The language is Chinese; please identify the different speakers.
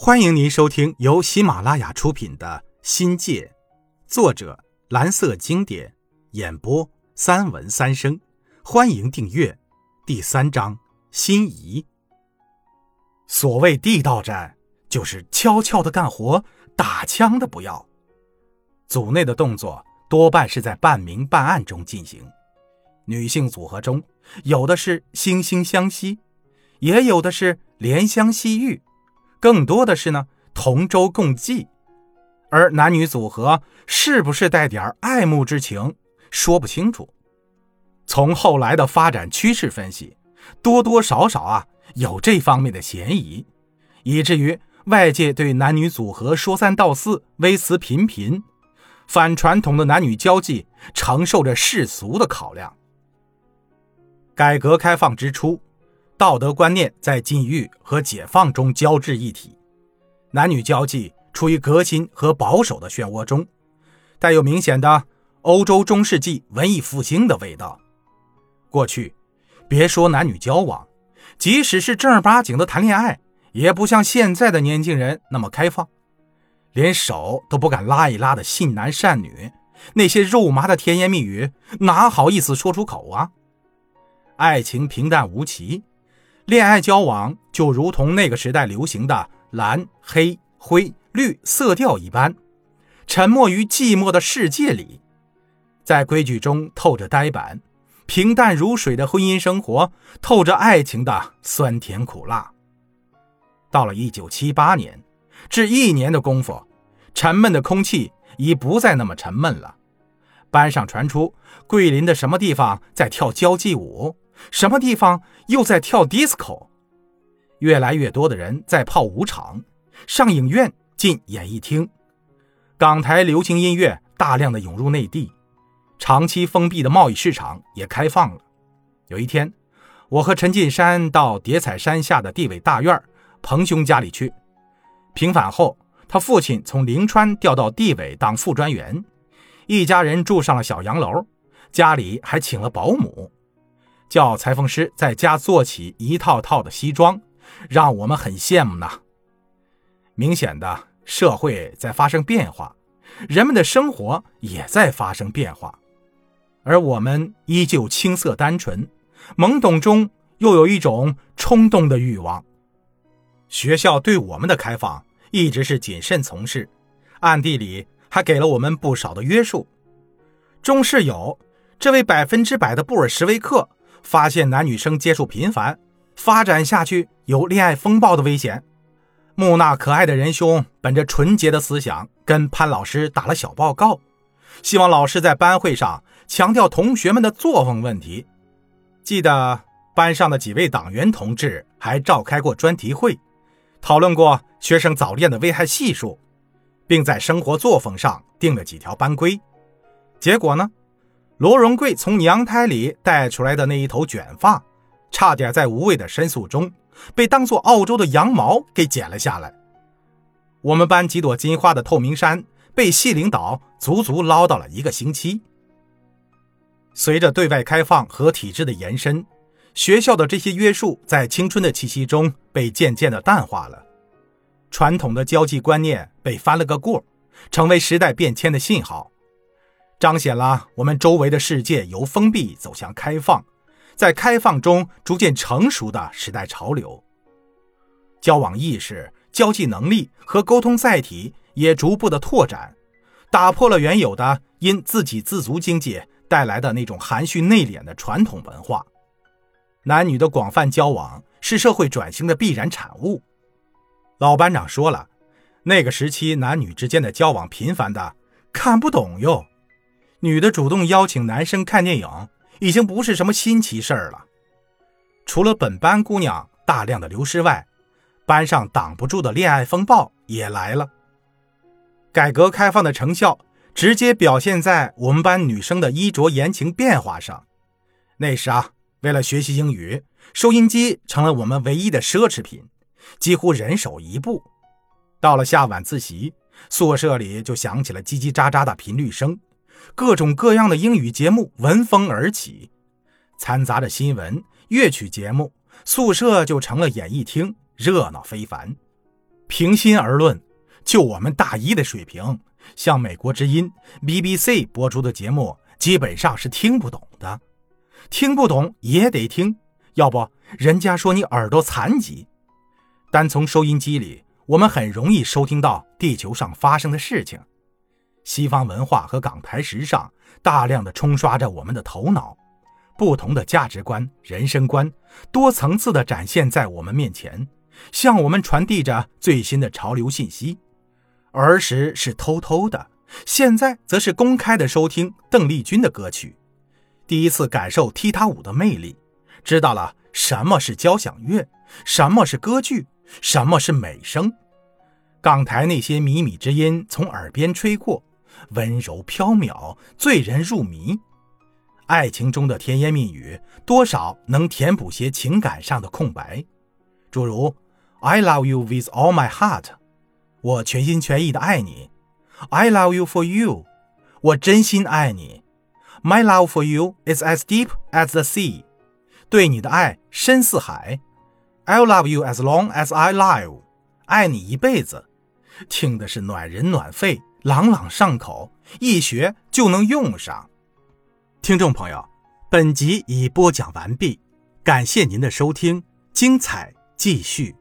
Speaker 1: 欢迎您收听由喜马拉雅出品的《新界》，作者蓝色经典，演播三文三生。欢迎订阅。第三章：心仪。所谓地道战，就是悄悄的干活，打枪的不要。组内的动作多半是在半明半暗中进行。女性组合中有的是惺惺相惜，也有的是怜香惜玉。更多的是呢，同舟共济，而男女组合是不是带点爱慕之情，说不清楚。从后来的发展趋势分析，多多少少啊有这方面的嫌疑，以至于外界对男女组合说三道四、微词频频，反传统的男女交际承受着世俗的考量。改革开放之初。道德观念在禁欲和解放中交织一体，男女交际处于革新和保守的漩涡中，带有明显的欧洲中世纪文艺复兴的味道。过去，别说男女交往，即使是正儿八经的谈恋爱，也不像现在的年轻人那么开放，连手都不敢拉一拉的信男善女，那些肉麻的甜言蜜语哪好意思说出口啊？爱情平淡无奇。恋爱交往就如同那个时代流行的蓝、黑、灰、绿色调一般，沉默于寂寞的世界里，在规矩中透着呆板，平淡如水的婚姻生活透着爱情的酸甜苦辣。到了一九七八年，只一年的功夫，沉闷的空气已不再那么沉闷了。班上传出桂林的什么地方在跳交际舞。什么地方又在跳 disco？越来越多的人在泡舞场、上影院、进演艺厅。港台流行音乐大量的涌入内地，长期封闭的贸易市场也开放了。有一天，我和陈进山到叠彩山下的地委大院彭兄家里去。平反后，他父亲从灵川调到地委当副专员，一家人住上了小洋楼，家里还请了保姆。叫裁缝师在家做起一套套的西装，让我们很羡慕呢。明显的，社会在发生变化，人们的生活也在发生变化，而我们依旧青涩单纯，懵懂中又有一种冲动的欲望。学校对我们的开放一直是谨慎从事，暗地里还给了我们不少的约束。中室友这位百分之百的布尔什维克。发现男女生接触频繁，发展下去有恋爱风暴的危险。木讷可爱的仁兄本着纯洁的思想，跟潘老师打了小报告，希望老师在班会上强调同学们的作风问题。记得班上的几位党员同志还召开过专题会，讨论过学生早恋的危害系数，并在生活作风上定了几条班规。结果呢？罗荣贵从娘胎里带出来的那一头卷发，差点在无谓的申诉中被当做澳洲的羊毛给剪了下来。我们班几朵金花的透明衫被系领导足足唠叨了一个星期。随着对外开放和体制的延伸，学校的这些约束在青春的气息中被渐渐的淡化了，传统的交际观念被翻了个过，成为时代变迁的信号。彰显了我们周围的世界由封闭走向开放，在开放中逐渐成熟的时代潮流。交往意识、交际能力和沟通载体也逐步的拓展，打破了原有的因自给自足经济带来的那种含蓄内敛的传统文化。男女的广泛交往是社会转型的必然产物。老班长说了，那个时期男女之间的交往频繁的看不懂哟。女的主动邀请男生看电影，已经不是什么新奇事儿了。除了本班姑娘大量的流失外，班上挡不住的恋爱风暴也来了。改革开放的成效直接表现在我们班女生的衣着言情变化上。那时啊，为了学习英语，收音机成了我们唯一的奢侈品，几乎人手一部。到了下晚自习，宿舍里就响起了叽叽喳喳的频率声。各种各样的英语节目闻风而起，掺杂着新闻、乐曲节目，宿舍就成了演艺厅，热闹非凡。平心而论，就我们大一的水平，像美国之音、BBC 播出的节目，基本上是听不懂的。听不懂也得听，要不人家说你耳朵残疾。单从收音机里，我们很容易收听到地球上发生的事情。西方文化和港台时尚大量的冲刷着我们的头脑，不同的价值观、人生观，多层次的展现在我们面前，向我们传递着最新的潮流信息。儿时是偷偷的，现在则是公开的收听邓丽君的歌曲，第一次感受踢踏舞的魅力，知道了什么是交响乐，什么是歌剧。什么是美声？港台那些靡靡之音从耳边吹过，温柔飘渺，醉人入迷。爱情中的甜言蜜语，多少能填补些情感上的空白。诸如 “I love you with all my heart”，我全心全意的爱你；“I love you for you”，我真心爱你；“My love for you is as deep as the sea”，对你的爱深似海。I'll love you as long as I live，爱你一辈子，听的是暖人暖肺，朗朗上口，一学就能用上。听众朋友，本集已播讲完毕，感谢您的收听，精彩继续。